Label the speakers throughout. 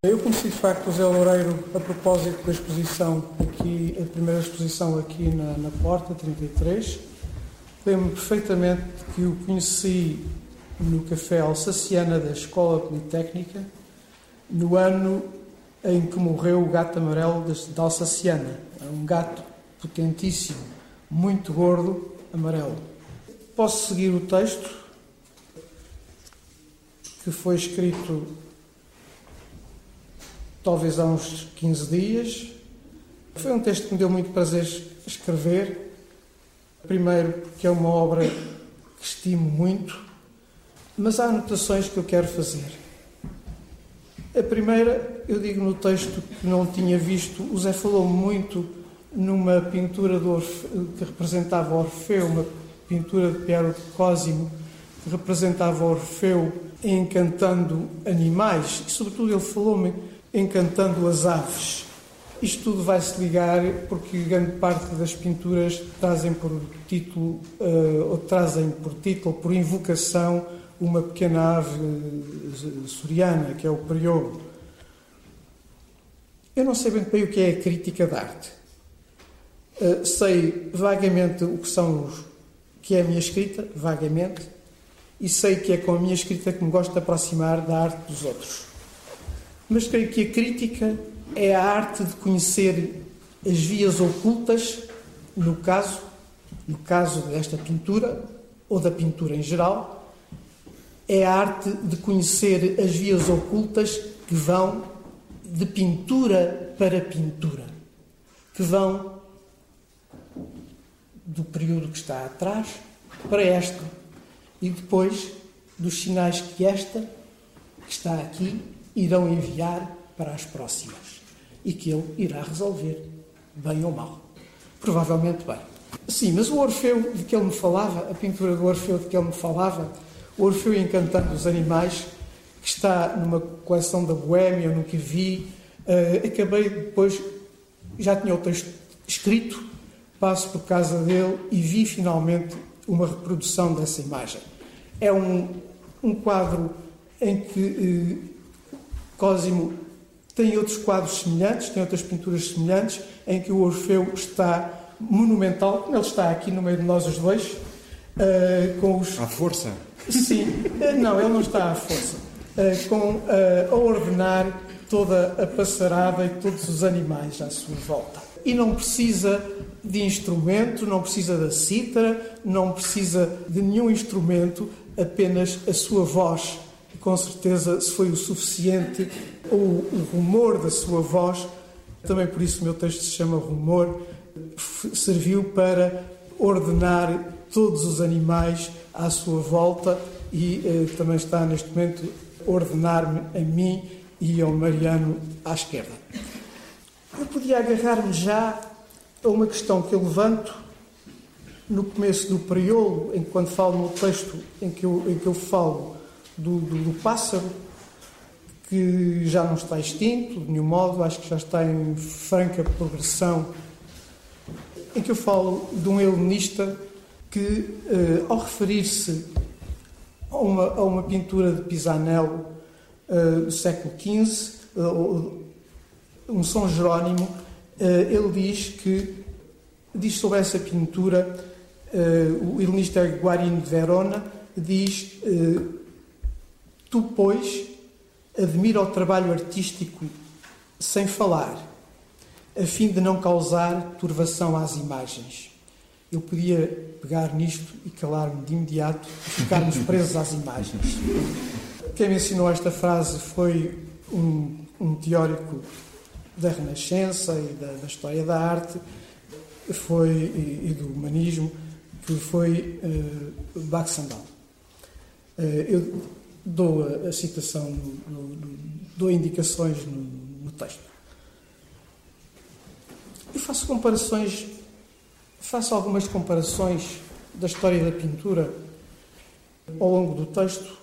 Speaker 1: Eu conheci de facto o Zé Loureiro a propósito da exposição aqui, a primeira exposição aqui na, na Porta 33. Lembro-me perfeitamente que o conheci no Café Alsaciana da Escola Politécnica, no ano em que morreu o gato amarelo da Alsaciana. Um gato potentíssimo, muito gordo, amarelo. Posso seguir o texto que foi escrito talvez há uns 15 dias. Foi um texto que me deu muito prazer escrever. Primeiro, porque é uma obra que estimo muito, mas há anotações que eu quero fazer. A primeira, eu digo no texto que não tinha visto, o Zé falou muito numa pintura Orfeu, que representava Orfeu, uma pintura de Piero Cosimo, que representava Orfeu encantando animais, e sobretudo ele falou-me encantando as aves. Isto tudo vai se ligar porque grande parte das pinturas trazem por título, uh, ou trazem por título, por invocação, uma pequena ave uh, soriana, que é o periogo. Eu não sei bem o que é a crítica de arte. Uh, sei vagamente o que são os, que é a minha escrita, vagamente, e sei que é com a minha escrita que me gosto de aproximar da arte dos outros. Mas creio que a crítica é a arte de conhecer as vias ocultas, no caso, no caso desta pintura, ou da pintura em geral, é a arte de conhecer as vias ocultas que vão de pintura para pintura, que vão do período que está atrás para esta, e depois dos sinais que esta, que está aqui, irão enviar para as próximas e que ele irá resolver, bem ou mal. Provavelmente bem. Sim, mas o Orfeu de que ele me falava, a pintura do Orfeu de que ele me falava, o Orfeu encantando os animais, que está numa coleção da Boémia, no que vi, uh, acabei depois, já tinha o texto escrito, passo por casa dele e vi finalmente uma reprodução dessa imagem. É um, um quadro em que uh, Cosimo tem outros quadros semelhantes, tem outras pinturas semelhantes, em que o Orfeu está monumental, como ele está aqui no meio de nós os dois, uh, com os...
Speaker 2: À força?
Speaker 1: Sim, uh, não, ele não está à força. Uh, com, a ordenar toda a passarada e todos os animais à sua volta. E não precisa de instrumento, não precisa da cítara, não precisa de nenhum instrumento, apenas a sua voz com certeza se foi o suficiente, ou o rumor da sua voz, também por isso o meu texto se chama Rumor, serviu para ordenar todos os animais à sua volta e eh, também está neste momento ordenar-me a mim e ao Mariano à esquerda. Eu podia agarrar-me já a uma questão que eu levanto no começo do periolo, enquanto falo no texto em que eu, em que eu falo do, do, do pássaro, que já não está extinto, de nenhum modo, acho que já está em franca progressão, em que eu falo de um helenista que, eh, ao referir-se a uma, a uma pintura de Pisanello eh, do século XV, eh, um São Jerónimo, ele diz que, diz sobre essa pintura, o helenista Guarino de Verona diz Tu, pois, admira o trabalho artístico sem falar, a fim de não causar turvação às imagens. Eu podia pegar nisto e calar-me de imediato e ficarmos presos às imagens. Quem me ensinou esta frase foi um, um teórico da Renascença e da, da, história da arte foi, e, e do humanismo, que foi uh, Baxandal. Uh, eu dou a, a citação, no, dou indicações no, no texto. Eu faço comparações, faço algumas comparações da história da pintura ao longo do texto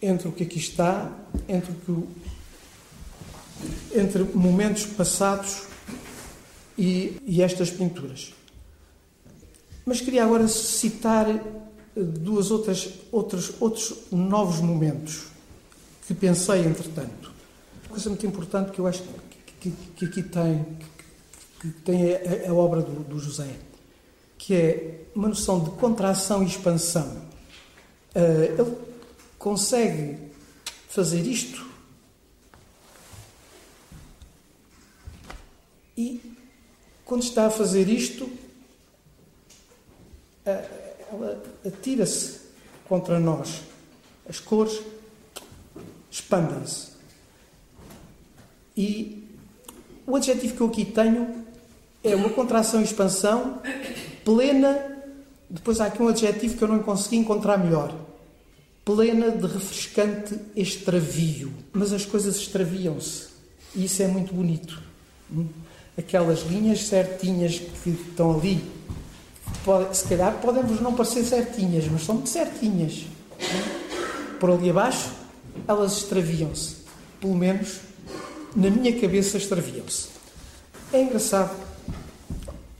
Speaker 1: entre o que aqui está, entre o, entre momentos passados e, e estas pinturas. Mas queria agora citar duas outras, outros, outros novos momentos que pensei entretanto. coisa muito importante que eu acho que, que, que aqui tem, que, que tem a, a obra do, do, José, que é uma noção de contração e expansão. Uh, ele consegue fazer isto e, quando está a fazer isto, ela atira-se contra nós. As cores expandem-se. E o adjetivo que eu aqui tenho é uma contração e expansão plena. Depois há aqui um adjetivo que eu não consegui encontrar melhor. Plena de refrescante extravio. Mas as coisas extraviam-se. E isso é muito bonito. Aquelas linhas certinhas que estão ali, pode, se calhar podem-vos não parecer certinhas, mas são muito certinhas. Por ali abaixo, elas extraviam-se. Pelo menos na minha cabeça extraviam-se. É engraçado.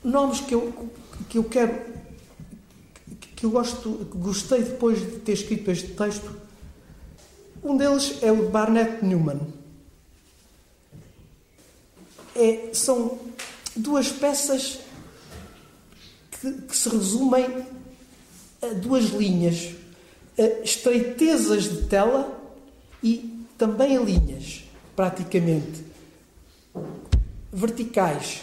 Speaker 1: Nomes que eu, que eu quero. que eu gosto, gostei depois de ter escrito este texto. Um deles é o de Barnett Newman. É, são duas peças que, que se resumem a duas linhas: a estreitezas de tela e também a linhas praticamente. Verticais.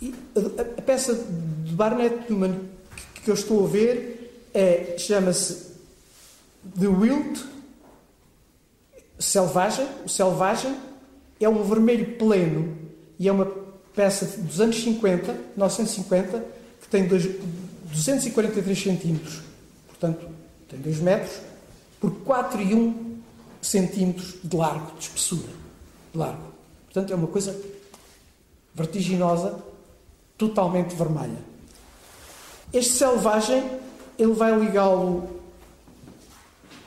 Speaker 1: E a, peça de Barnett Newman que eu estou a ver é, chama-se The Wild, Selvagem, o Selvagem, é um vermelho pleno e é uma peça dos anos 50, 1950, que tem dois, 243 centímetros, portanto, tem 2 metros, por 4 e 1 centímetros de largo, de espessura, de largo. Portanto, é uma coisa vertiginosa, totalmente vermelha. Este selvagem, ele vai ligá-lo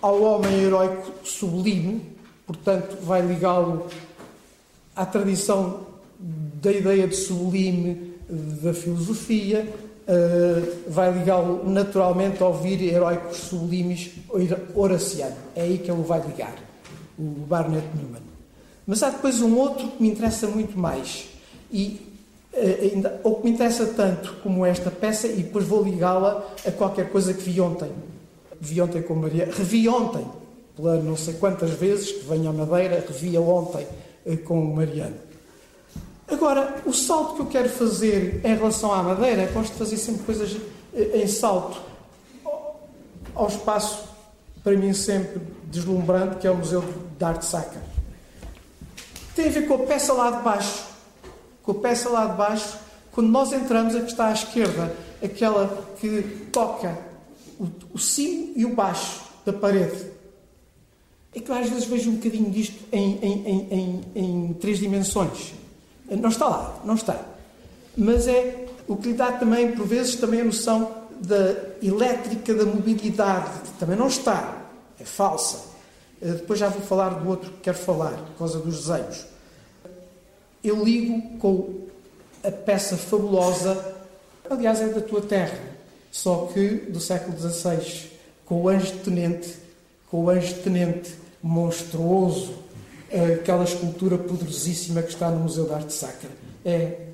Speaker 1: ao homem heróico sublime, portanto, vai ligá-lo à tradição da ideia de sublime da filosofia, uh, vai ligá-lo naturalmente a ouvir heróicos sublimes Horaciano. É aí que ele vai ligar o Barnett Newman. Mas há depois um outro que me interessa muito mais, e uh, ainda, ou que me interessa tanto como esta peça, e depois vou ligá-la a qualquer coisa que vi ontem. Vi ontem com Maria, revi ontem, pela não sei quantas vezes que venho à Madeira, revia ontem uh, com o Mariano. Agora, o salto que eu quero fazer em relação à Madeira, gosto de fazer sempre coisas uh, em salto ao espaço, para mim sempre deslumbrante, que é o Museu de Arte Sacra. Tem a ver com a peça lá de baixo. Com a peça lá de baixo, quando nós entramos, a que está à esquerda, aquela que toca o, o cimo e o baixo da parede. É que eu às vezes vejo um bocadinho disto em, em, em, em, três dimensões. Não está lá, não está. Mas é o que lhe dá também, por vezes, também a noção da elétrica da mobilidade. Também não está. É falsa. Eh, depois já vou falar do outro que quero falar, por causa dos desenhos. Eu ligo com a peça fabulosa, aliás, é da tua terra, só que do século XVI, com o anjo tenente, com o anjo tenente monstruoso, aquela escultura poderosíssima que está no Museu de Arte Sacra. É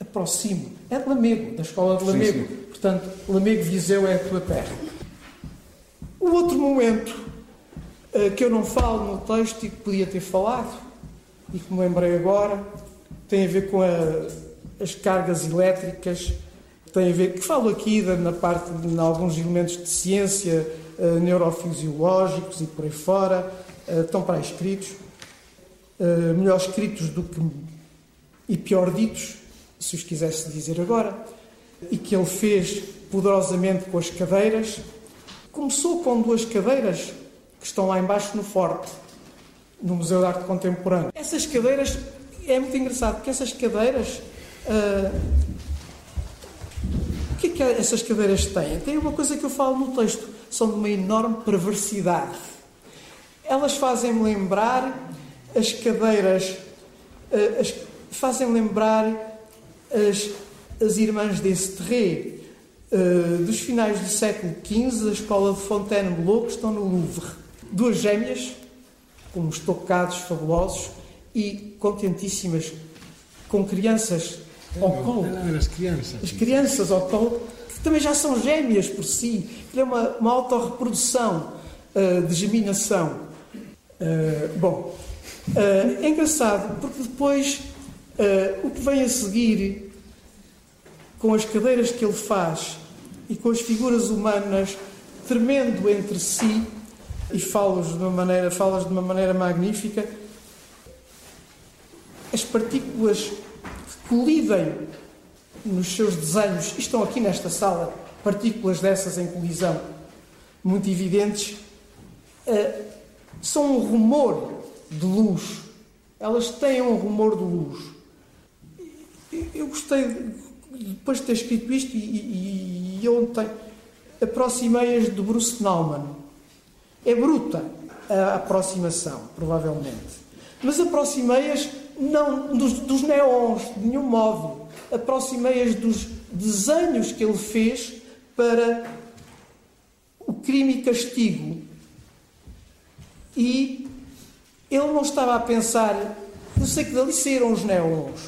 Speaker 1: aproximo. É de Lamego, da escola de Lamego. Sim, sim. Portanto, Lamego Viseu é a tua terra. O outro momento eh, que eu não falo no texto e que podia ter falado, e que me lembrei agora, tem a ver com a, as cargas elétricas, tem a ver, que falo aqui na parte de, alguns elementos de ciência, uh, neurofisiológicos e por aí fora, uh, estão para escritos, uh, melhor escritos do que e pior ditos, se os quisesse dizer agora, e que ele fez poderosamente com as cadeiras. Começou com duas cadeiras que estão lá embaixo no Forte, no Museu de Arte Contemporânea. Essas cadeiras, é muito engraçado, porque essas cadeiras. Uh, o que é que essas cadeiras têm? Tem uma coisa que eu falo no texto, são de uma enorme perversidade. Elas fazem-me lembrar as cadeiras, uh, as, fazem lembrar as, as irmãs desse terreiro. Uh, dos finais do século XV, a escola de Fontainebleau, que estão no Louvre duas gêmeas, com estocados fabulosos e contentíssimas, com crianças ao colo.
Speaker 2: As crianças.
Speaker 1: As crianças ao colo, que também já são gêmeas por si. É uma, uma autorreprodução uh, de geminação. Uh, bom, uh, é engraçado, porque depois o que vem a seguir, com as cadeiras que ele faz e com as figuras humanas tremendo entre si, e falas de uma maneira, falas de uma maneira magnífica, as partículas que colidem nos seus desenhos, estão aqui nesta sala, partículas dessas em colisão, muito evidentes, uh, são um rumor de luz. Elas têm um rumor de luz. Eu gostei, depois de ter escrito isto, e, e, e ontem aproximei-as de Bruce Nauman é bruta a aproximação, provavelmente. Mas aproximei-as não dos, dos neons, de nenhum modo. Aproximei-as dos desenhos que ele fez para o crime e castigo. E ele não estava a pensar. Eu sei que dali saíram os neons.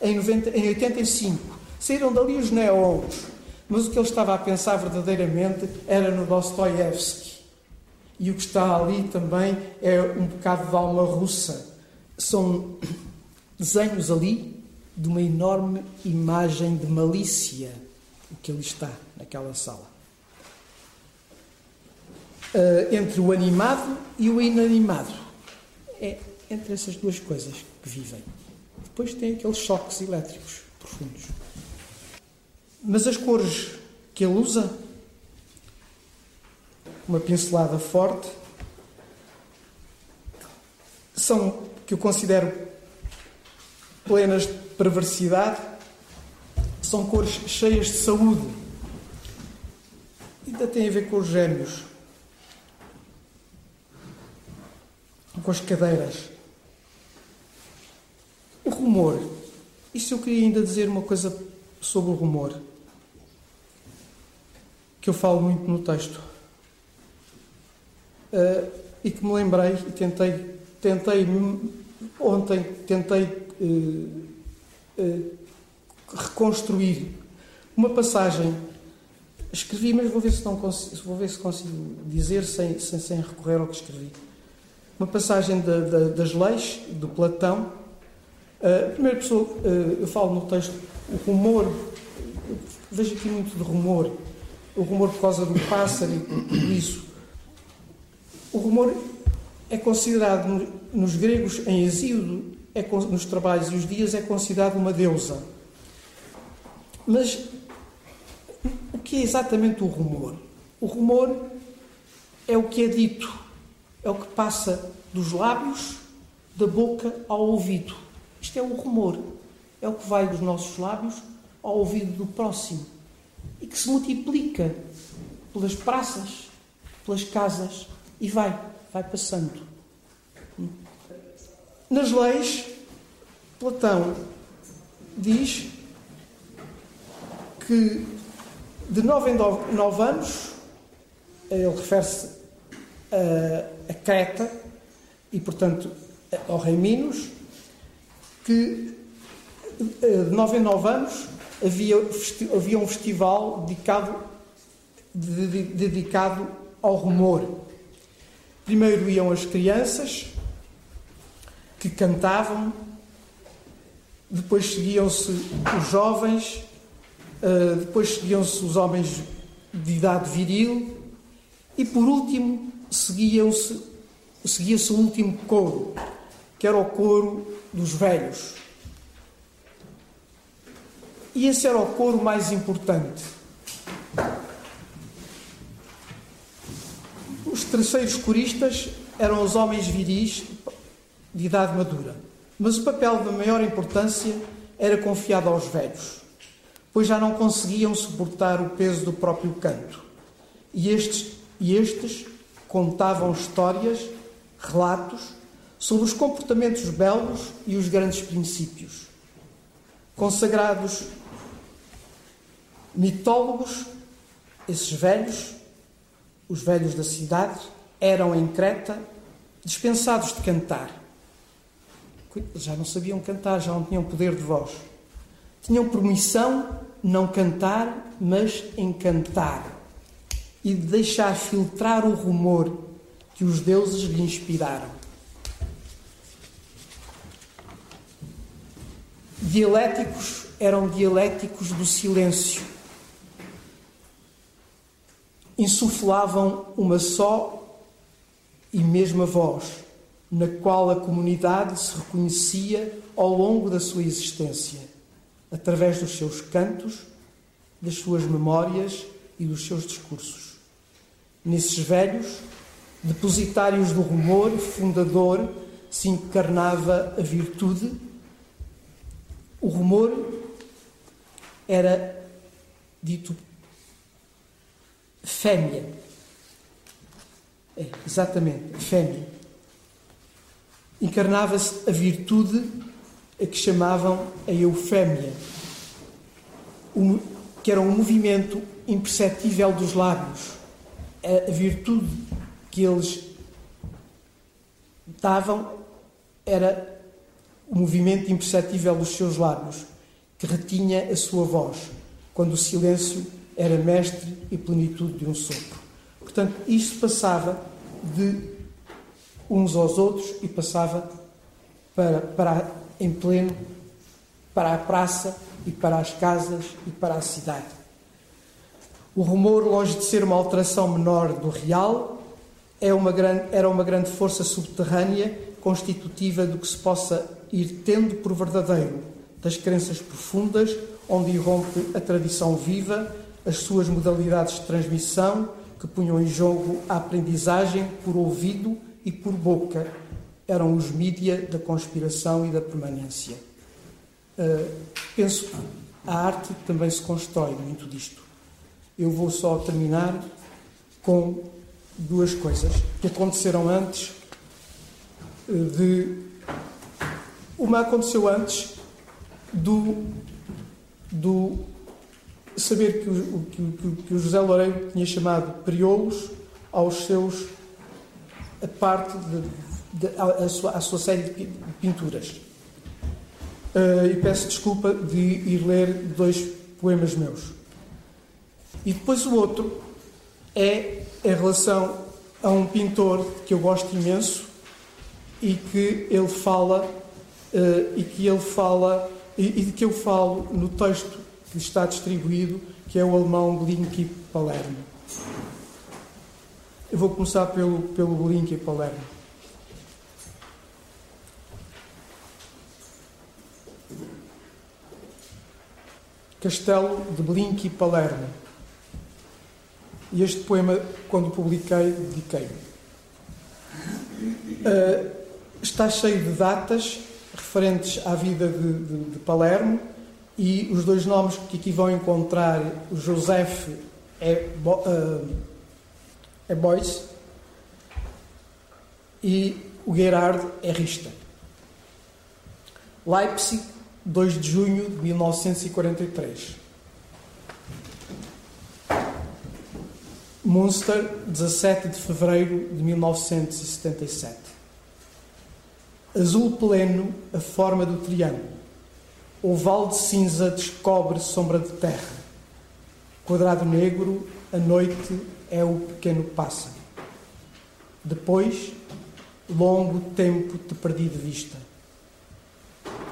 Speaker 1: Em, 90, em 85. Saíram dali os neons. Mas o que ele estava a pensar verdadeiramente era no Dostoiévski e o que está ali também é um bocado de alma russa. São desenhos ali de uma enorme imagem de malícia, o que ali está naquela sala. Uh, entre o animado e o inanimado. É entre essas duas coisas que vivem. Depois tem aqueles choques elétricos profundos. Mas as cores que ele usa uma pincelada forte. São, que eu considero plenas de perversidade, são cores cheias de saúde. Ainda tem a ver com os gêmeos, com as cadeiras. O rumor. Isso eu queria ainda dizer uma coisa sobre o rumor, que eu falo muito no texto uh, e que me lembrei e tentei, tentei ontem, tentei uh, uh, reconstruir uma passagem. Escrevi, mas vou ver se, não consigo, vou ver se consigo dizer sem, sem, sem recorrer ao que escrevi. Uma passagem da, da, das leis, do Platão. a primeira pessoa, eu falo no texto, o rumor, vejo aqui muito de rumor, o rumor por causa do pássaro e por tudo isso. O rumor é considerado nos gregos em Hesíodo, é, nos trabalhos e os dias, é considerado uma deusa. Mas o que é exatamente o rumor? O rumor é o que é dito, é o que passa dos lábios, da boca ao ouvido. Isto é o rumor, é o que vai dos nossos lábios ao ouvido do próximo e que se multiplica pelas praças, pelas casas, e vai, vai passando. Nas leis, Platão diz que de nove em nove anos, ele refere-se a, Creta e, portanto, ao rei Minos, que de nove em nove anos havia, havia um festival dedicado, dedicado ao rumor. Primeiro iam as crianças, que cantavam, depois seguiam-se os jovens, eh, depois seguiam-se os homens de idade viril e, por último, seguia-se o último coro, que era o coro dos velhos. E esse era o coro mais importante. Os terceiros coristas eram os homens viris de idade madura, mas o papel de maior importância era confiado aos velhos, pois já não conseguiam suportar o peso do próprio canto. E estes, e estes contavam histórias, relatos sobre os comportamentos belos e os grandes princípios. Consagrados mitólogos, esses velhos os velhos da cidade eram em Creta dispensados de cantar. Já não sabiam cantar, já não tinham poder de voz. Tinham permissão não cantar, mas encantar e de deixar filtrar o rumor que os deuses lhe inspiraram. Dialéticos eram dialéticos do silêncio. Insuflavam uma só e mesma voz, na qual a comunidade se reconhecia ao longo da sua existência, através dos seus cantos, das suas memórias e dos seus discursos. Nesses velhos, depositários do rumor fundador, se encarnava a virtude. O rumor era dito fêmea. É, exatamente, fêmea. Encarnava-se a virtude a que chamavam a eufémia, que era um movimento imperceptível dos lábios. A virtude que eles davam era o movimento imperceptível dos seus lábios, que retinha a sua voz, quando o silêncio era mestre e plenitude de um sopro. Portanto, isto passava de uns aos outros e passava para, para em pleno para a praça e para as casas e para a cidade. O rumor, longe de ser uma alteração menor do real, é uma grande, era uma grande força subterrânea constitutiva do que se possa ir tendo por verdadeiro, das crenças profundas, onde irrompe a tradição viva, as suas modalidades de transmissão, que punham em jogo a aprendizagem por ouvido e por boca. Eram os mídia da conspiração e da permanência. Uh, penso que a arte também se constrói muito disto. Eu vou só terminar com duas coisas que aconteceram antes eh, de. Uma aconteceu antes do, do saber que o, que, que o José Loureiro tinha chamado periolos aos seus. a parte de, de a, sua, a sua série de pinturas. Uh, e peço desculpa de ir ler dois poemas meus. E depois o outro é em relação a um pintor que eu gosto imenso e que ele fala uh, e que ele fala e, de que eu falo no texto que está distribuído, que é o alemão Blinky Palermo. Eu vou começar pelo, pelo Blinky Palermo. Castelo de Blinky Palermo. E este poema, quando publiquei, dediquei. Uh, está cheio de datas referentes à vida de, de, de, Palermo e os dois nomes que aqui vão encontrar, o Joseph é, uh, é Boyce e o Gerard é Richter. Leipzig, 2 de junho de 1943. Munster, 17 de fevereiro de 1977. Azul pleno, a forma do triângulo. Oval de cinza descobre sombra de terra. Quadrado negro, a noite é o pequeno pássaro. Depois, longo tempo te perdi de vista.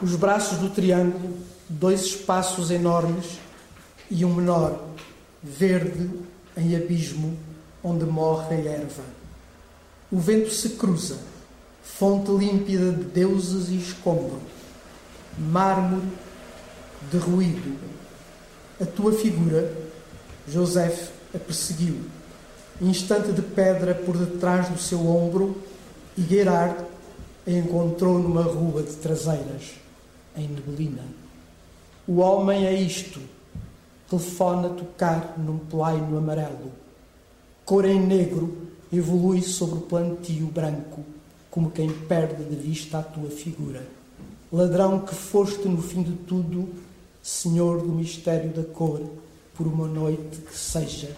Speaker 1: Os braços do triângulo, dois espaços enormes e um menor, verde em abismo onde morre a erva. O vento se cruza, fonte límpida de deuses e escombro, mármore derruído. A tua figura, José, a perseguiu. Instante de pedra por detrás do seu ombro, e Gerard a encontrou numa rua de traseiras, em neblina. O homem é isto, telefona tocar num plaino amarelo. Cor em negro evolui sobre o plantio branco, como quem perde de vista a tua figura. Ladrão que foste no fim de tudo, Senhor do mistério da cor, por uma noite que seja,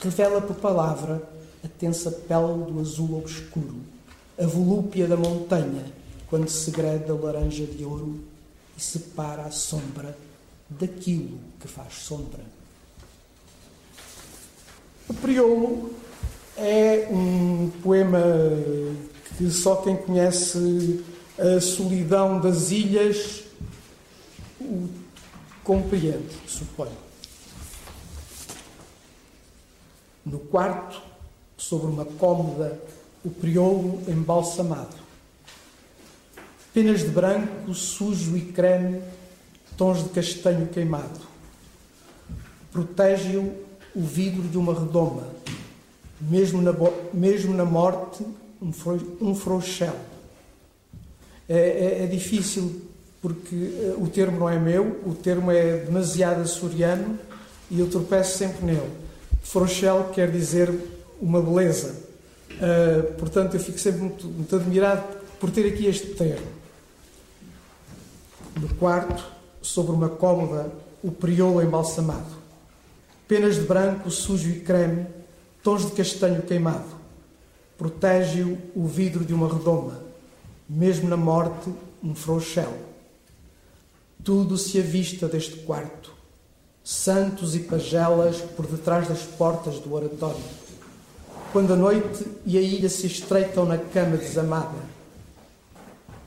Speaker 1: revela por palavra a tensa pele do azul obscuro. a volúpia da montanha, quando segreda a laranja de ouro e separa a sombra daquilo que faz sombra. O Priolo é um poema que só quem conhece a solidão das ilhas o compreende, suponho. No quarto, sobre uma cômoda, o priolo embalsamado. Penas de branco, sujo e creme, tons de castanho queimado. Protege-o o vidro de uma redoma, mesmo na, mesmo na morte, um, fro, um frouxel. É, é, é, difícil porque eh, o termo não é meu, o termo é demasiado açoriano e eu tropeço sempre nele. Frouxel quer dizer uma beleza. Uh, portanto, eu fico sempre muito, muito admirado por ter aqui este termo. No quarto, sobre uma cômoda, o priolo embalsamado. Penas de branco, sujo e creme, tons de castanho queimado. Protege-o o vidro de uma redoma, mesmo na morte, um frouxel. Tudo se avista deste quarto, santos e pagelas por detrás das portas do oratório. Quando a noite e a ilha se estreitam na cama desamada,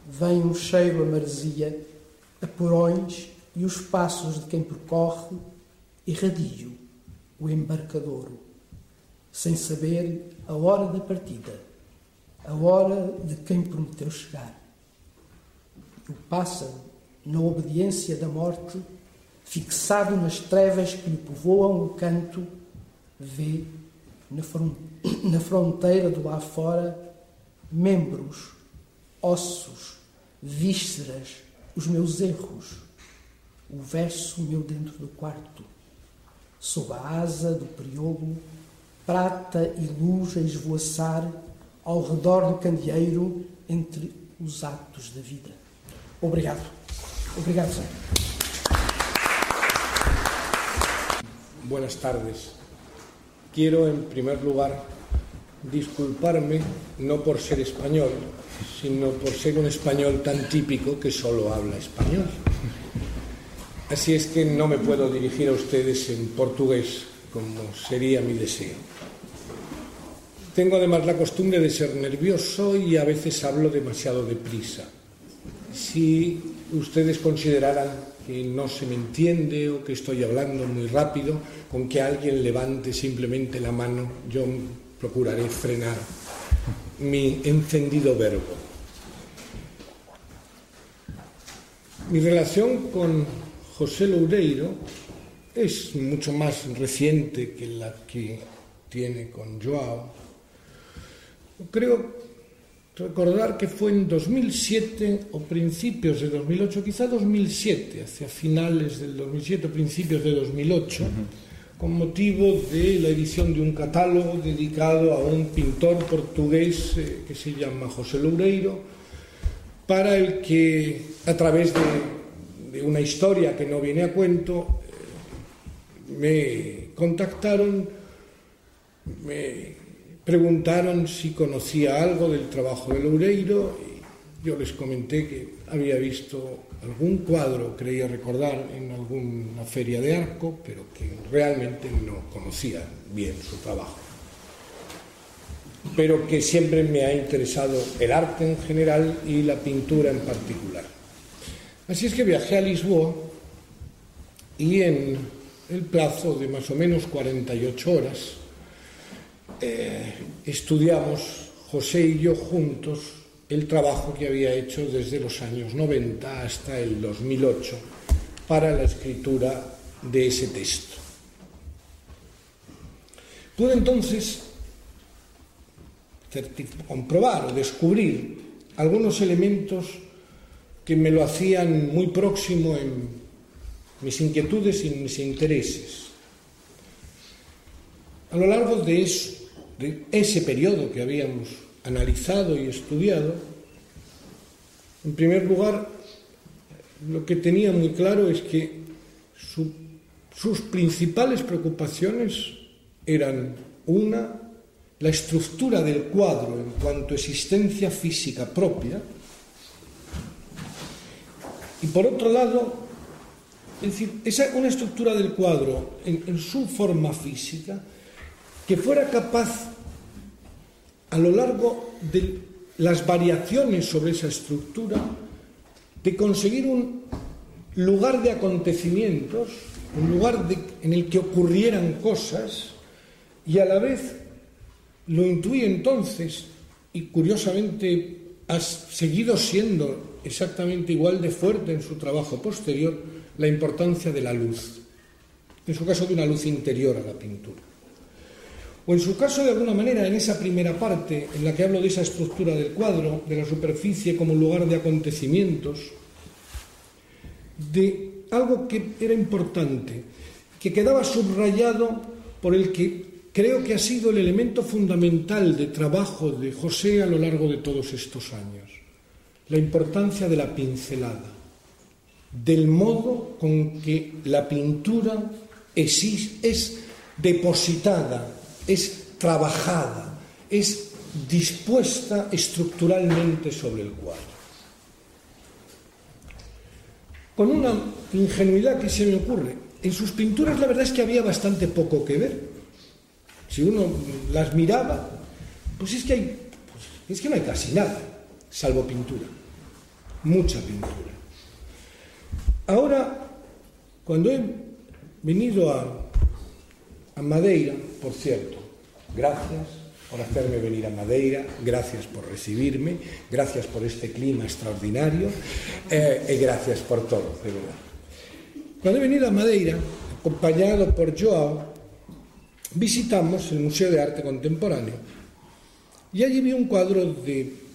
Speaker 1: vem um cheiro a maresia, a porões e os passos de quem percorre, irradio o embarcadouro sem saber a hora da partida, a hora de quem prometeu chegar. O pássaro, na obediência da morte, fixado nas trevas que lhe povoam o canto, vê na fronteira do lá fora membros, ossos, vísceras, os meus erros, o verso meu dentro do quarto, sob a asa do priolo prata e luz a esvoaçar ao redor do candeeiro entre os atos da vida. Obrigado. Obrigado, Senhor.
Speaker 2: Buenas tardes. Quiero, en primer lugar, disculparme no por ser español, sino por ser un español tan típico que solo habla español. Así es que no me puedo dirigir a ustedes en portugués, como sería mi deseo. Tengo además la costumbre de ser nervioso y a veces hablo demasiado deprisa. Si ustedes consideraran que no se me entiende o que estoy hablando muy rápido, con que alguien levante simplemente la mano, yo procuraré frenar mi encendido verbo. Mi relación con José Loureiro es mucho más reciente que la que tiene con Joao. Creo recordar que fue en 2007 o principios de 2008, quizá 2007, hacia finales del 2007 o principios de 2008, con motivo de la edición de un catálogo dedicado a un pintor portugués eh, que se llama José Loureiro, para el que a través de de una historia que no viene a cuento, me contactaron, me Preguntaron si conocía algo del trabajo de Loureiro y yo les comenté que había visto algún cuadro, creía recordar, en alguna feria de arco, pero que realmente no conocía bien su trabajo. Pero que siempre me ha interesado el arte en general y la pintura en particular. Así es que viajé a Lisboa y en el plazo de más o menos 48 horas eh, estudiamos, José y yo juntos, el trabajo que había hecho desde los años 90 hasta el 2008 para la escritura de ese texto. Pude entonces comprobar o descubrir algunos elementos que me lo hacían muy próximo en mis inquietudes y mis intereses. A lo largo de eso, de ese periodo que habíamos analizado y estudiado, en primer lugar, lo que tenía muy claro es que su, sus principales preocupaciones eran una, la estructura del cuadro en cuanto a existencia física propia, y por otro lado, es decir, esa, una estructura del cuadro en, su forma física que fuera capaz a lo largo de las variaciones sobre esa estructura de conseguir un lugar de acontecimientos, un lugar en el que ocurrieran cosas y a la vez lo intuí entonces y curiosamente ha seguido siendo exactamente igual de fuerte en su trabajo posterior la importancia de la luz, en su caso de una luz interior a la pintura. O en su caso, de alguna manera, en esa primera parte en la que hablo de esa estructura del cuadro, de la superficie como lugar de acontecimientos, de algo que era importante, que quedaba subrayado por el que creo que ha sido el elemento fundamental de trabajo de José a lo largo de todos estos años, la importancia de la pincelada, del modo con que la pintura es, depositada, es trabajada, es dispuesta estructuralmente sobre el cuadro. Con una ingenuidad que se me ocurre, en sus pinturas la verdad es que había bastante poco que ver. Si uno las miraba, pues es que hay, pues es que no hay casi nada, salvo pintura, mucha pintura. Ahora, cuando he venido a, a Madeira, por cierto, gracias por hacerme venir a Madeira, gracias por recibirme, gracias por este clima extraordinario eh, y gracias por todo, de verdad. Cuando he venido a Madeira, acompañado por Joao, visitamos el Museo de Arte Contemporáneo y allí vi un cuadro de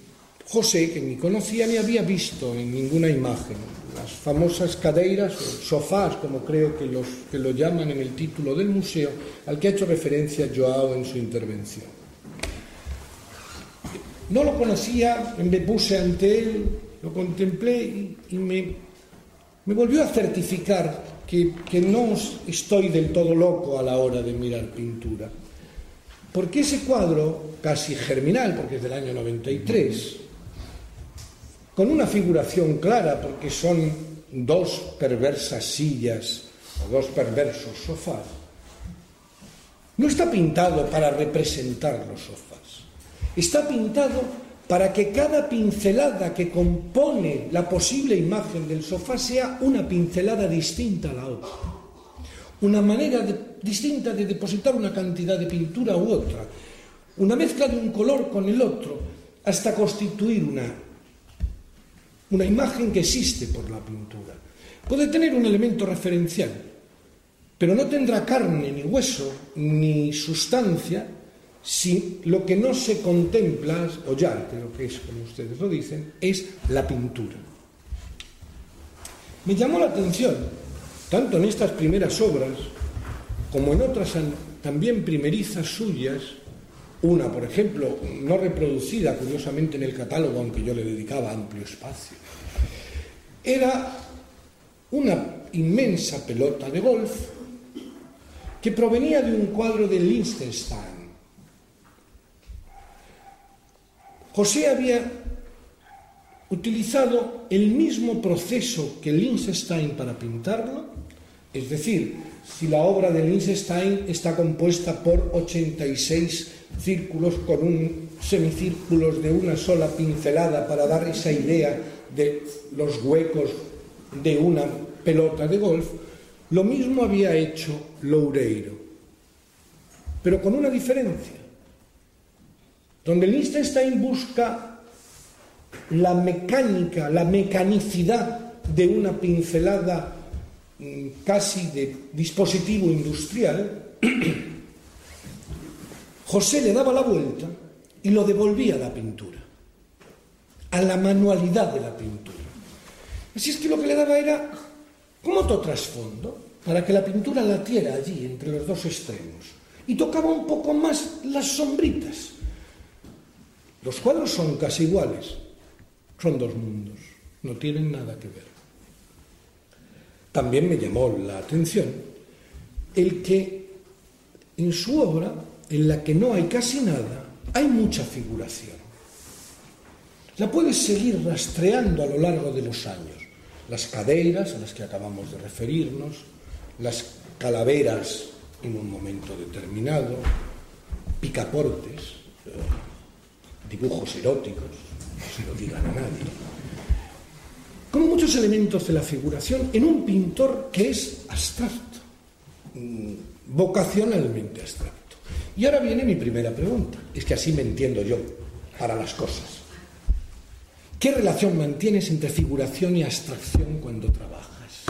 Speaker 2: José que ni conocía ni había visto en ninguna imagen, las famosas cadeiras o sofás, como creo que, los, que lo llaman en el título del museo, al que ha hecho referencia Joao en su intervención. No lo conocía, me puse ante él, lo contemplé y, me, volvió a certificar que, que no estoy del todo loco a la hora de mirar pintura. Porque ese cuadro, casi germinal, porque es del año 93, con una figuración clara, porque son dos perversas sillas o dos perversos sofás, no está pintado para representar los sofás, está pintado para que cada pincelada que compone la posible imagen del sofá sea una pincelada distinta a la otra, una manera de, distinta de depositar una cantidad de pintura u otra, una mezcla de un color con el otro, hasta constituir una una imagen que existe por la pintura. Puede tener un elemento referencial, pero no tendrá carne, ni hueso, ni sustancia si lo que no se contempla, o ya, lo que es como ustedes lo dicen, es la pintura. Me llamó la atención, tanto en estas primeras obras como en otras también primerizas suyas, una, por ejemplo, no reproducida curiosamente en el catálogo, aunque yo le dedicaba amplio espacio. Era una inmensa pelota de golf que provenía de un cuadro de Liechtenstein. José había utilizado el mismo proceso que Liechtenstein para pintarlo, es decir, si la obra de Liechtenstein está compuesta por 86 círculos con un semicírculos de una sola pincelada para dar esa idea de los huecos de una pelota de golf, lo mismo había hecho Loureiro, pero con una diferencia, donde Liechtenstein busca la mecánica, la mecanicidad de una pincelada mm, casi de dispositivo industrial, José le daba la vuelta y lo devolvía a la pintura, a la manualidad de la pintura. Así es que lo que le daba era como otro trasfondo, para que la pintura latiera allí, entre los dos extremos, y tocaba un poco más las sombritas. Los cuadros son casi iguales, son dos mundos, no tienen nada que ver. También me llamó la atención el que en su obra en la que no hay casi nada, hay mucha figuración. La puedes seguir rastreando a lo largo de los años. Las caderas a las que acabamos de referirnos, las calaveras en un momento determinado, picaportes, eh, dibujos eróticos, no se lo digan a nadie. Como muchos elementos de la figuración en un pintor que es abstracto, mm, vocacionalmente abstracto. Y ahora viene mi primera pregunta, es que así me entiendo yo para las cosas. ¿Qué relación mantienes entre figuración y abstracción cuando trabajas?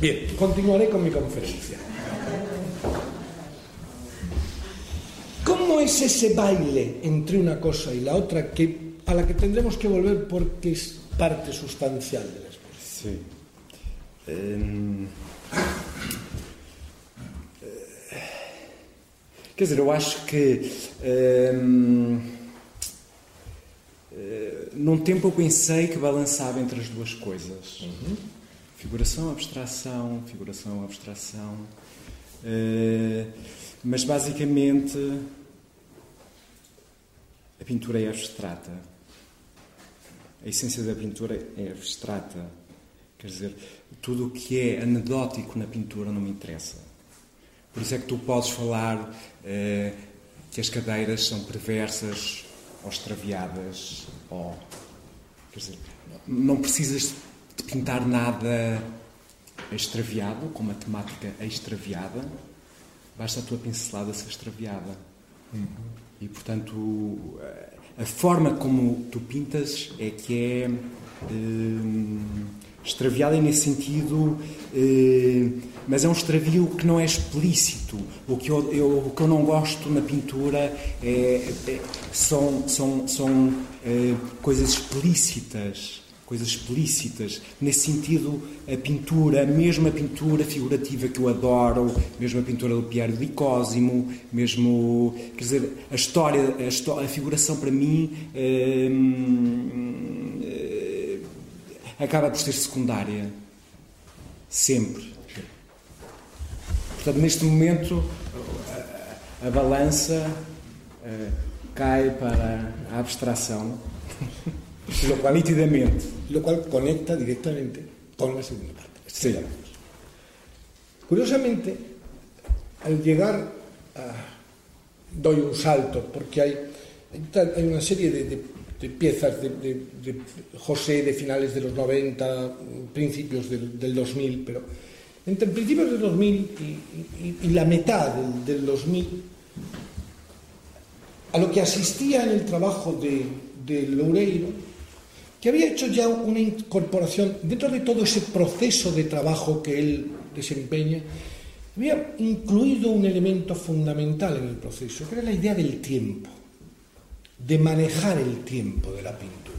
Speaker 2: Bien, continuaré con mi conferencia. ¿Cómo es ese baile entre una cosa y la otra que, a la que tendremos que volver porque es parte sustancial de la exposición?
Speaker 3: Sí. Hum, quer dizer, eu acho que hum, eh, num tempo eu pensei que balançava entre as duas coisas. Uhum. Figuração, abstração, figuração, abstração. Uh, mas basicamente a pintura é abstrata. A essência da pintura é abstrata. Quer dizer, tudo o que é anedótico na pintura não me interessa. Por isso é que tu podes falar uh, que as cadeiras são perversas ou extraviadas, ou. Quer dizer, não precisas de pintar nada extraviado, com uma temática extraviada, basta a tua pincelada ser extraviada. Uhum. E, portanto, a forma como tu pintas é que é hum, extraviada e nesse sentido, hum, mas é um extravio que não é explícito. O que eu, eu o que eu não gosto na pintura é, é, são, são, são é, coisas explícitas coisas explícitas. Nesse sentido, a pintura, mesmo a pintura figurativa que eu adoro, mesmo a pintura do Pierre Licósimo, mesmo, quer dizer, a história, a, a figuração para mim hum, hum, acaba por ser secundária. Sempre. Portanto, neste momento, a, a balança uh, cai para a abstração.
Speaker 2: Lo cual, nítidamente. Lo cual conecta directamente con la segunda parte. Sí. Curiosamente, al llegar a, doy un salto, porque hay, hay una serie de, de, de piezas de, José de finales de los 90, principios del, del 2000, pero entre principios del 2000 y, y, y la mitad del, del 2000, a lo que asistía en el trabajo de, de Loureiro, que había hecho ya una incorporación dentro de todo ese proceso de trabajo que él desempeña, había incluido un elemento fundamental en el proceso, que era la idea del tiempo, de manejar el tiempo de la pintura.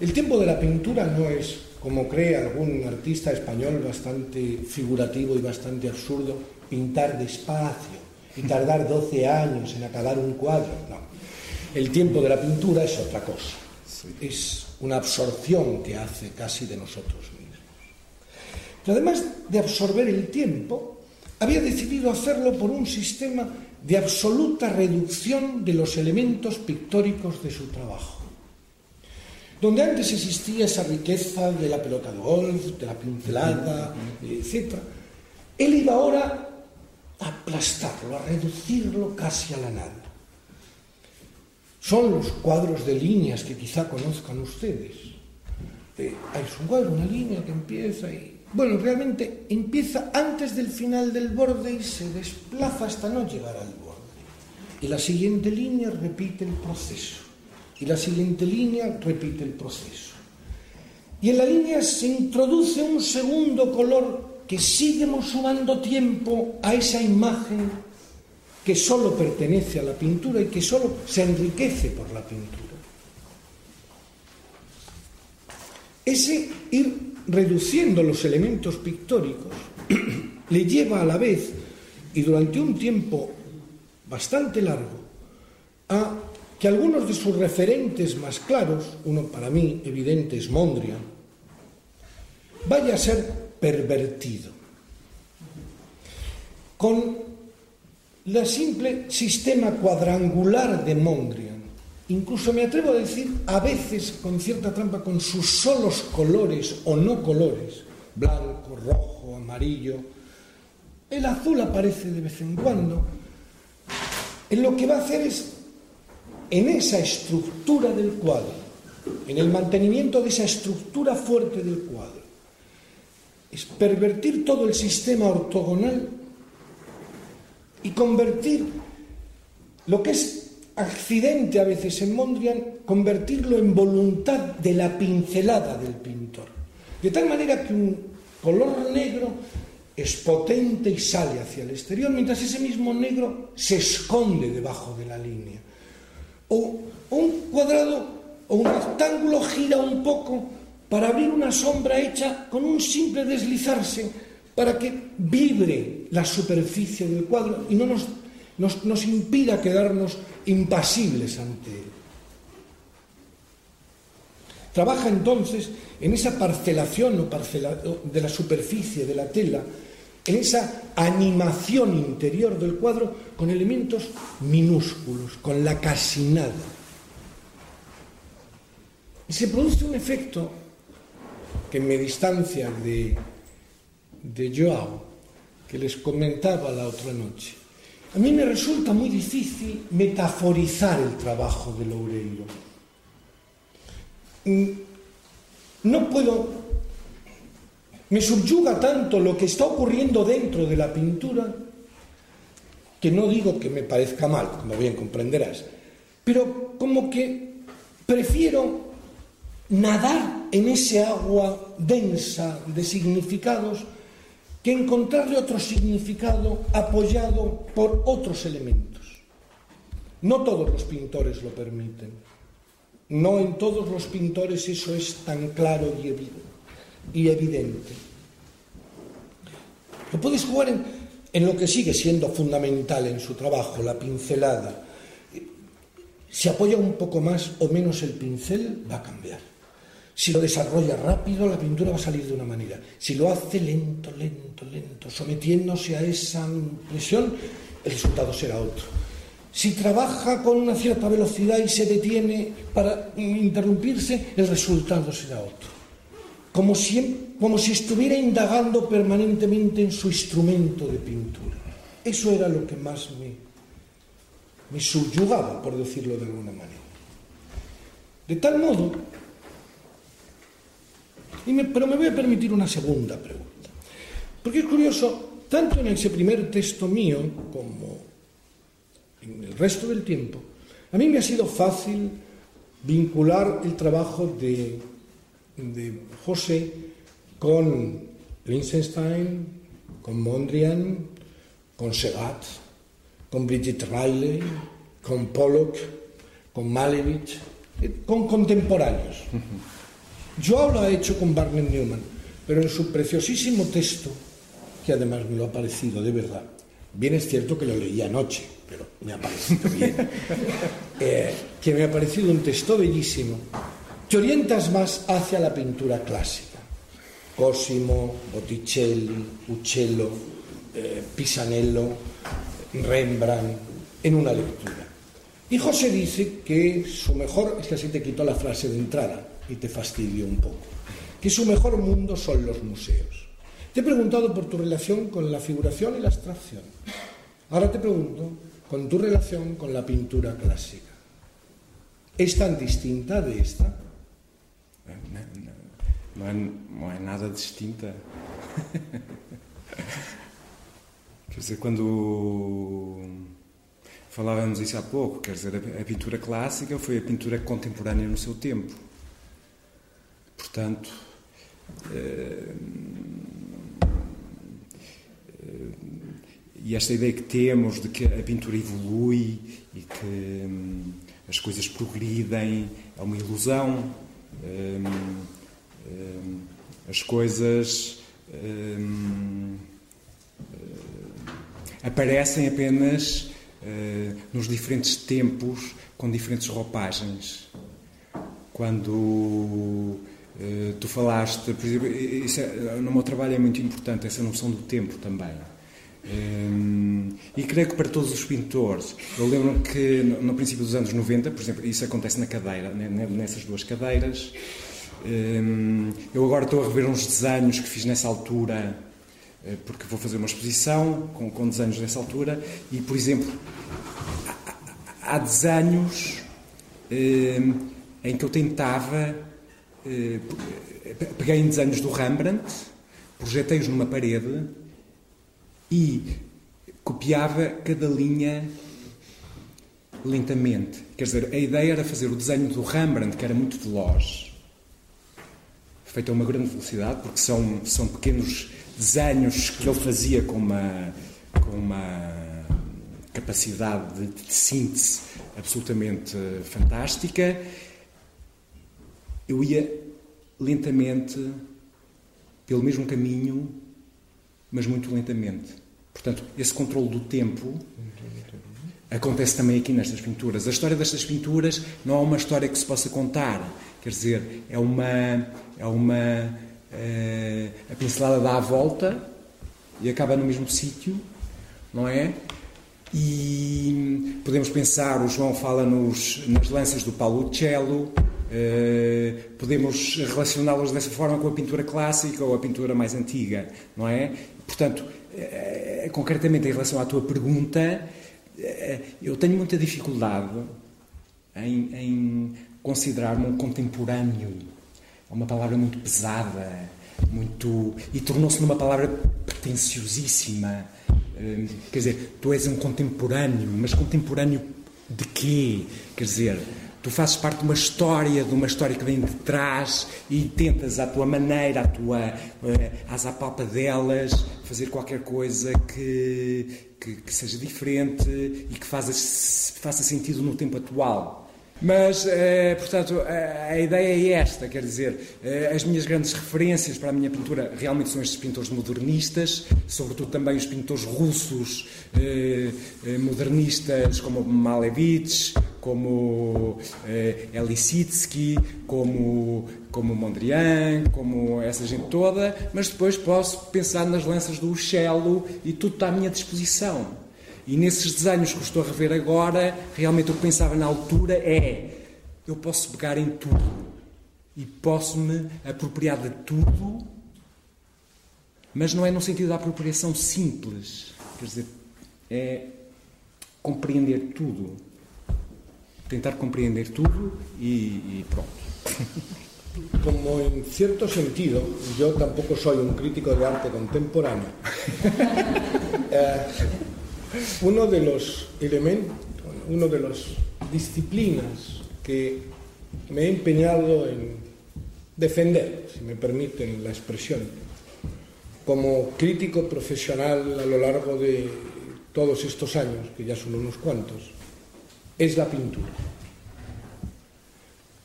Speaker 2: El tiempo de la pintura no es, como cree algún artista español bastante figurativo y bastante absurdo, pintar despacio y tardar 12 años en acabar un cuadro. No. El tiempo de la pintura es otra cosa. Es una absorción que hace casi de nosotros mismos. Pero además de absorber el tiempo, había decidido hacerlo por un sistema de absoluta reducción de los elementos pictóricos de su trabajo. Donde antes existía esa riqueza de la pelota de golf, de la pincelada, etc., él iba ahora a aplastarlo, a reducirlo casi a la nada. Son los cuadros de líneas que quizá conozcan ustedes. Eh, hay un cuadro, una línea que empieza y Bueno, realmente empieza antes del final del borde y se desplaza hasta no llegar al borde. Y la siguiente línea repite el proceso. Y la siguiente línea repite el proceso. Y en la línea se introduce un segundo color que sigue sumando tiempo a esa imagen que solo pertenece a la pintura y que solo se enriquece por la pintura. Ese ir reduciendo los elementos pictóricos le lleva a la vez, y durante un tiempo bastante largo, a que algunos de sus referentes más claros, uno para mí evidente es Mondrian, vaya a ser pervertido, con la simple sistema cuadrangular de Mondrian. Incluso me atrevo a decir, a veces con cierta trampa, con sus solos colores o no colores, blanco, rojo, amarillo. El azul aparece de vez en cuando. En lo que va a hacer es, en esa estructura del cuadro, en el mantenimiento de esa estructura fuerte del cuadro, es pervertir todo el sistema ortogonal y convertir lo que es accidente a veces en Mondrian, convertirlo en voluntad de la pincelada del pintor. De tal manera que un color negro es potente y sale hacia el exterior, mientras ese mismo negro se esconde debajo de la línea. O un cuadrado o un rectángulo gira un poco para abrir una sombra hecha con un simple deslizarse para que vibre la superficie del cuadro y no nos, nos, nos impida quedarnos impasibles ante él. Trabaja entonces en esa parcelación o parcela, de la superficie de la tela, en esa animación interior del cuadro con elementos minúsculos, con la casi nada. Y se produce un efecto que me distancia de, de Joao, que les comentaba la otra noche. A mí me resulta muy difícil metaforizar el trabajo de Loureiro. Mm, no puedo... Me subyuga tanto lo que está ocurriendo dentro de la pintura que no digo que me parezca mal, como bien comprenderás, pero como que prefiero nadar en ese agua densa de significados que encontrarle otro significado apoyado por otros elementos. No todos los pintores lo permiten. No en todos los pintores eso es tan claro y evidente. Lo puedes jugar en, en lo que sigue siendo fundamental en su trabajo, la pincelada. Se apoya un poco más o menos el pincel, va a cambiar. Si lo desarrolla rápido, la pintura va a salir de una manera. Si lo hace lento, lento, lento, sometiéndose a esa presión, el resultado será otro. Si trabaja con una cierta velocidad y se detiene para interrumpirse, el resultado será otro. Como si, como si estuviera indagando permanentemente en su instrumento de pintura. Eso era lo que más me, me subyugaba, por decirlo de alguna manera. De tal modo pero me voy a permitir una segunda pregunta. Porque es curioso, tanto en ese primer texto mío como en el resto del tiempo, a mí me ha sido fácil vincular el trabajo de, de José con Liechtenstein, con Mondrian, con Segat, con Brigitte Riley, con Pollock, con Malevich, eh, con contemporáneos. Joao lo ha hecho con Barnett Newman, pero en su preciosísimo texto, que además me lo ha parecido de verdad, bien es cierto que lo leí anoche, pero me ha parecido bien, eh, que me ha parecido un texto bellísimo, te orientas más hacia la pintura clásica. Cosimo, Botticelli, Uccello, eh, Pisanello, Rembrandt, en una lectura. Y José dice que su mejor, es que así te quitó la frase de entrada, y te fastidio un poco, que su mejor mundo son los museos. Te he preguntado por tu relación con la figuración y la abstracción. Ahora te pregunto con tu relación con la pintura clásica. ¿Es tan distinta de esta?
Speaker 3: No, no, no, não é nada distinta. quer dizer, quando falávamos isso há pouco, quer dizer, a pintura clássica foi a pintura contemporânea no seu tempo. Portanto, eh, eh, e esta ideia que temos de que a pintura evolui e que hum, as coisas progridem é uma ilusão. Hum, hum, as coisas aparecem apenas nos diferentes tempos com diferentes roupagens. Quando eh, tu falaste, por exemplo, isso é, no meu trabalho é muito importante essa noção do tempo também. Um, e creio que para todos os pintores, eu lembro que no, no, princípio dos anos 90, por exemplo, isso acontece na cadeira, nessas duas cadeiras. Um, eu agora estou a rever uns desenhos que fiz nessa altura, eh, porque vou fazer uma exposição com, com desenhos nessa altura, e por exemplo, há, há desenhos um, em que eu tentava. Uh, peguei em desenhos do Rembrandt, projetei-os numa parede e copiava cada linha lentamente. Quer dizer, a ideia era fazer o desenho do Rembrandt, que era muito veloz, feito a uma grande velocidade, porque são, são pequenos desenhos que ele fazia com uma, com uma capacidade de, de síntese absolutamente fantástica. Eu ia lentamente pelo mesmo caminho, mas muito lentamente. Portanto, esse controle do tempo acontece também aqui nestas pinturas. A história destas pinturas não é uma história que se possa contar. Quer dizer, é uma. É uma uh, a pincelada dá a volta e acaba no mesmo sítio, não é? E podemos pensar, o João fala nos, nas lanças do Paulo Cello, podemos relacioná-los dessa forma com a pintura clássica ou a pintura mais antiga, não é? Portanto, uh, concretamente em relação à tua pergunta, uh, eu tenho muita dificuldade em, em considerar-me um contemporâneo. É uma palavra muito pesada, muito e tornou-se numa palavra pretenciosíssima. Quer dizer, tu és um contemporâneo, mas contemporâneo de quê? Quer dizer, Tu fazes parte de uma história, de uma história que vem de trás e tentas à tua maneira, à tua, uh, às apalpadelas, fazer qualquer coisa que, que, que seja diferente e que faça, faça sentido no tempo atual. Mas, eh, portanto, a, a, ideia é esta, quer dizer, eh, as minhas grandes referências para a minha pintura realmente são estes pintores modernistas, sobretudo também os pintores russos eh, eh modernistas como Malevich, como eh, Elisitsky, como, como Mondrian, como essa gente toda, mas depois posso pensar nas lanças do Uccello e tudo está à minha disposição. E nesses desenhos que estou a rever agora, realmente o que pensava na altura é: eu posso pegar em tudo e posso-me apropriar de tudo, mas não é no sentido da apropriação simples, quer dizer, é compreender tudo, tentar compreender tudo e, pronto.
Speaker 2: como en cierto sentido, yo tampoco soy un crítico de arte contemporáneo, eh, uno de los elementos, uno de las disciplinas que me he empeñado en defender, si me permiten la expresión, como crítico profesional a lo largo de todos estos años, que ya son unos cuantos, es la pintura.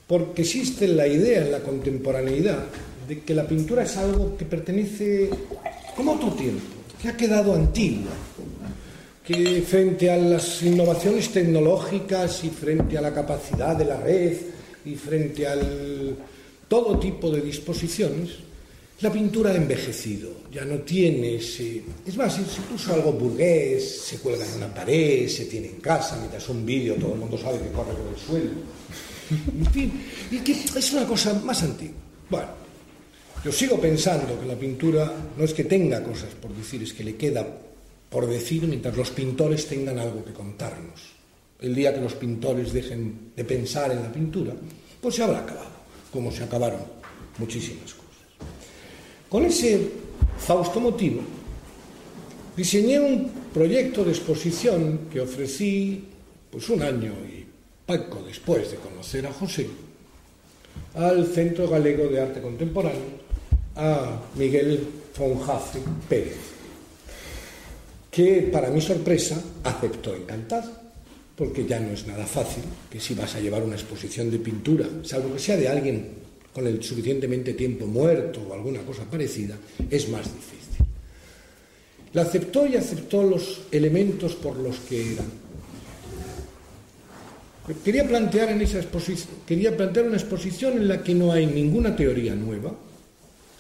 Speaker 2: Porque existe la idea en la contemporaneidad de que la pintura es algo que pertenece como otro tiempo, que ha quedado antiguo, que frente a las innovaciones tecnológicas y frente a la capacidad de la red y frente al todo tipo de disposiciones, la pintura ha envejecido, ya no tiene ese... Es más, incluso algo burgués, se cuelga en una pared, se tiene en casa, mientras un vídeo todo el mundo sabe que corre por el suelo. En fin, y que es una cosa más antigua. Bueno, yo sigo pensando que la pintura no es que tenga cosas por decir, es que le queda por decir, mientras los pintores tengan algo que contarnos. El día que los pintores dejen de pensar en la pintura, pues se habrá acabado, como se acabaron muchísimas cosas. Con ese fausto motivo, diseñé un proyecto de exposición que ofrecí pues un año y poco después de conocer a José al Centro Galego de Arte Contemporáneo a Miguel Fonjafe Pérez que para mi sorpresa aceptó encantado, porque ya no es nada fácil que si vas a llevar una exposición de pintura, salvo que sea de alguien con el suficientemente tiempo muerto o alguna cosa parecida, es más difícil. La aceptó y aceptó los elementos por los que eran. Quería plantear, en esa exposición, quería plantear una exposición en la que no hay ninguna teoría nueva,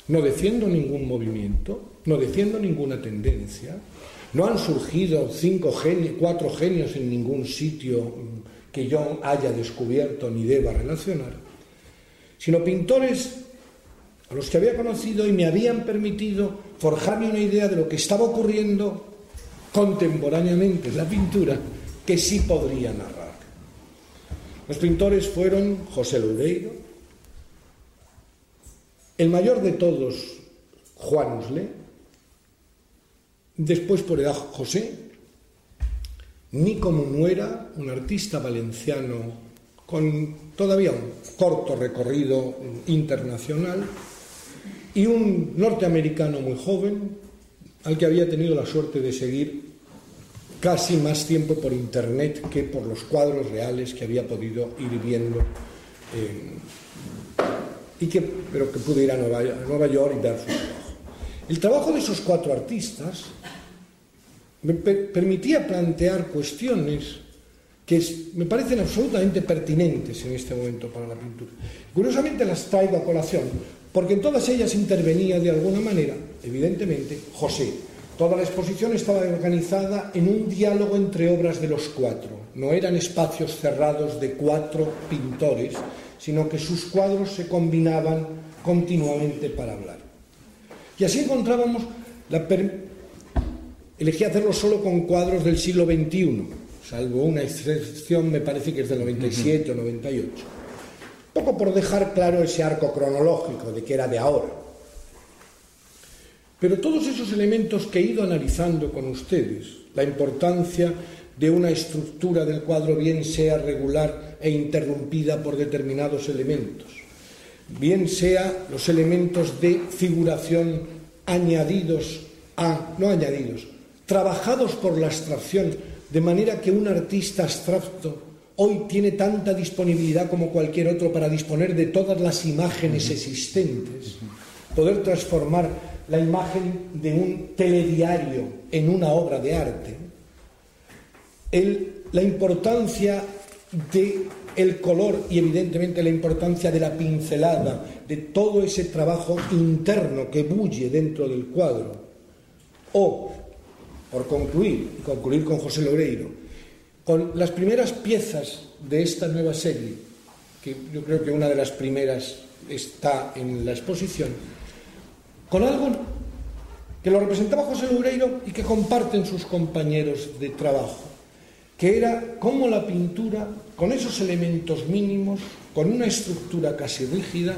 Speaker 2: no defiendo ningún movimiento, no defiendo ninguna tendencia, No han surgido cinco genios, cuatro genios en ningún sitio que yo haya descubierto ni deba relacionar, sino pintores a los que había conocido y me habían permitido forjarme una idea de lo que estaba ocurriendo contemporáneamente en la pintura que sí podría narrar. Los pintores fueron José Loureiro, el mayor de todos, Juan Usle, después por edad José, Nico Munuera, un artista valenciano con todavía un corto recorrido internacional, y un norteamericano muy joven, al que había tenido la suerte de seguir casi más tiempo por internet que por los cuadros reales que había podido ir viendo y que, pero que pude ir a Nueva, York y ver su trabajo. El trabajo de esos cuatro artistas me per permitía plantear cuestiones que me parecen absolutamente pertinentes en este momento para la pintura. Curiosamente las traigo a colación, porque en todas ellas intervenía de alguna manera, evidentemente, José. Toda la exposición estaba organizada en un diálogo entre obras de los cuatro. No eran espacios cerrados de cuatro pintores, sino que sus cuadros se combinaban continuamente para hablar. Y así encontrábamos la per... elegí hacerlo solo con cuadros del siglo XXI, salvo una excepción, me parece que es del 97 o 98. Poco por dejar claro ese arco cronológico de que era de ahora. Pero todos esos elementos que he ido analizando con ustedes, la importancia de una estructura del cuadro bien sea regular e interrumpida por determinados elementos, bien sea los elementos de figuración añadidos a, no añadidos, trabajados por la abstracción, de manera que un artista abstracto hoy tiene tanta disponibilidad como cualquier otro para disponer de todas las imágenes existentes, poder transformar la imagen de un telediario en una obra de arte, el, la importancia de el color y evidentemente la importancia de la pincelada, de todo ese trabajo interno que bulle dentro del cuadro. O, por concluir, concluir con José Loureiro, con las primeras piezas de esta nueva serie, que yo creo que una de las primeras está en la exposición, con algo que lo representaba José Loureiro y que comparten sus compañeros de trabajo, que era cómo la pintura, con esos elementos mínimos, con una estructura casi rígida,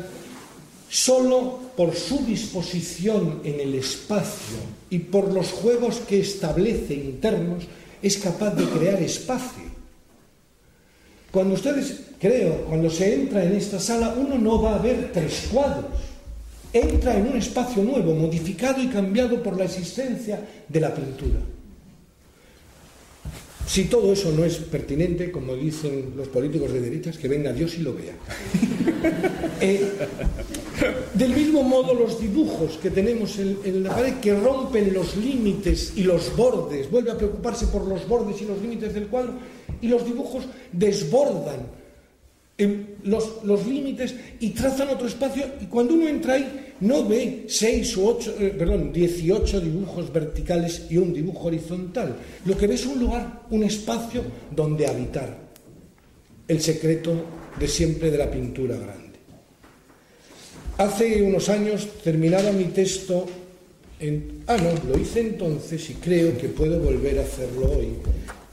Speaker 2: solo por su disposición en el espacio y por los juegos que establece internos, es capaz de crear espacio. Cuando ustedes, creo, cuando se entra en esta sala, uno no va a ver tres cuadros. Entra en un espacio nuevo, modificado y cambiado por la existencia de la pintura. Si todo eso no es pertinente, como dicen los políticos de derechas, que venga Dios y lo vea. eh, del mismo modo, los dibujos que tenemos en, en, la pared que rompen los límites y los bordes, vuelve a preocuparse por los bordes y los límites del cuadro, y los dibujos desbordan los, los límites y trazan otro espacio, y cuando uno entra ahí, no ve seis o ocho, eh, perdón, 18 dibujos verticales y un dibujo horizontal. Lo que ve es un lugar, un espacio donde habitar. El secreto de siempre de la pintura grande. Hace unos años terminaba mi texto. Ah, no, lo hice entonces y creo que puedo volver a hacerlo hoy.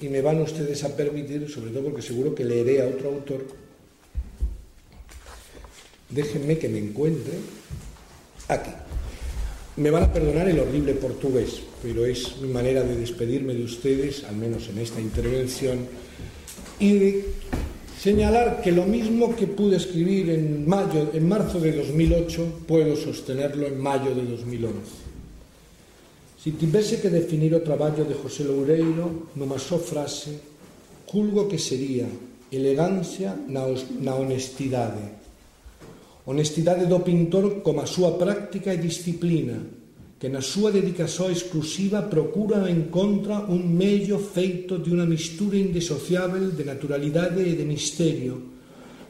Speaker 2: Y me van ustedes a permitir, sobre todo porque seguro que leeré a otro autor. Déjenme que me encuentre aquí. Me van a perdonar el horrible portugués, pero es mi manera de despedirme de ustedes, al menos en esta intervención, y de señalar que lo mismo que pude escribir en mayo, en marzo de 2008, puedo sostenerlo en mayo de 2011. Si tivese que definir o traballo de José Loureiro nunha só frase, julgo que sería elegancia na honestidade, Honestidade do pintor como a súa práctica e disciplina, que na súa dedicación exclusiva procura en contra un mello feito de unha mistura indesociável de naturalidade e de misterio,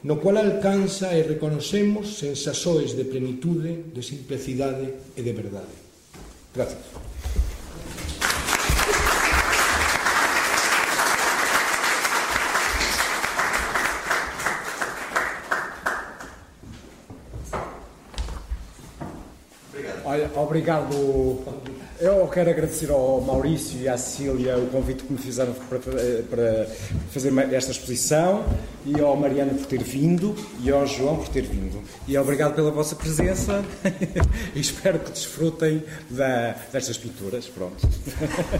Speaker 2: no cual alcanza e reconocemos sensasoes de plenitude, de simplicidade e de verdade. Gracias.
Speaker 3: Olha, obrigado. Eu quero agradecer ao Maurício e à Cecília o convite que me fizeram para, para fazer esta exposição e ao Mariana por ter vindo e ao João por ter vindo. E obrigado pela vossa presença e espero que desfrutem da, destas pinturas. Pronto.